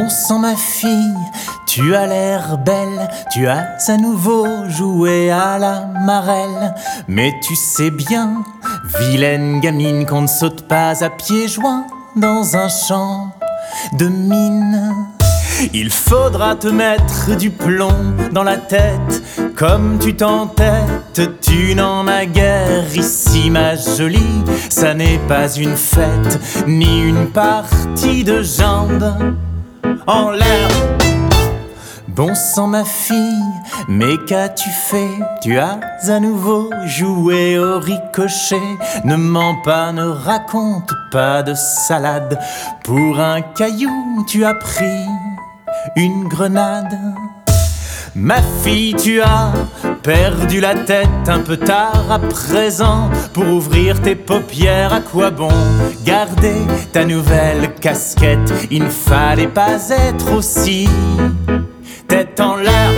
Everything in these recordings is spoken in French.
Bon sang ma fille, tu as l'air belle, tu as à nouveau joué à la marelle. Mais tu sais bien, vilaine gamine, qu'on ne saute pas à pieds joints dans un champ de mine. Il faudra te mettre du plomb dans la tête, comme tu t'entêtes, tu n'en as guère ici, ma jolie. Ça n'est pas une fête, ni une partie de jambes en l'air. Bon sang ma fille, mais qu'as-tu fait? Tu as à nouveau joué au ricochet. Ne mens pas, ne raconte pas de salade. Pour un caillou, tu as pris une grenade. Ma fille, tu as perdu la tête un peu tard à présent pour ouvrir tes paupières. À quoi bon garder ta nouvelle casquette? Il ne fallait pas être aussi tête en l'air.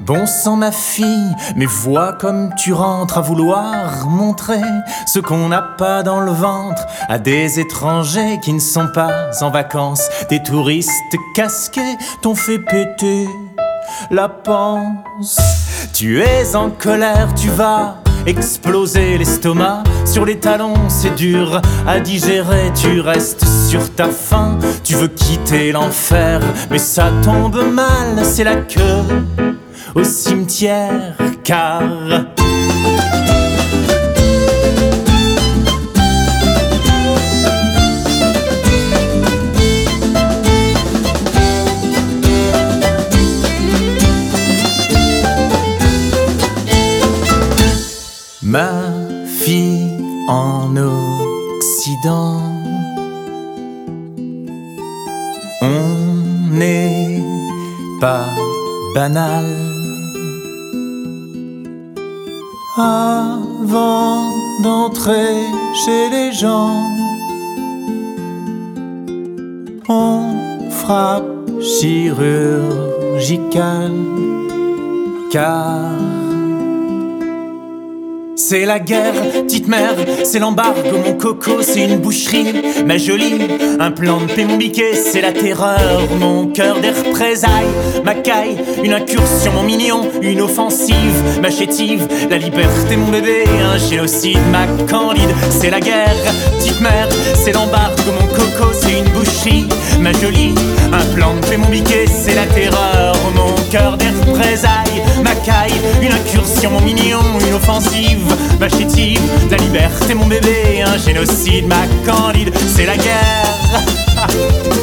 Bon sang ma fille, mais vois comme tu rentres à vouloir montrer ce qu'on n'a pas dans le ventre à des étrangers qui ne sont pas en vacances. Des touristes casqués t'ont fait péter la panse. Tu es en colère, tu vas exploser l'estomac. Sur les talons, c'est dur à digérer, tu restes sur ta faim. Tu veux quitter l'enfer, mais ça tombe mal, c'est la queue au cimetière, car. En Occident, on n'est pas banal. Avant d'entrer chez les gens, on frappe chirurgical car c'est la guerre, petite mère, c'est l'embargo, mon coco, c'est une boucherie, ma jolie, un plan de paix, mon biquet, c'est la terreur, mon cœur des représailles, ma caille, une incursion, mon mignon, une offensive, ma chétive, la liberté, mon bébé, un génocide, ma candide, c'est la guerre, petite mère, c'est l'embargo, mon coco, c'est une boucherie, ma jolie, un plan de paix, mon biquet, c'est la terreur, mon cœur des représailles, ma caille, une incursion, mon mignon, une offensive, ma chétive, la liberté, mon bébé, un génocide, ma candide, c'est la guerre.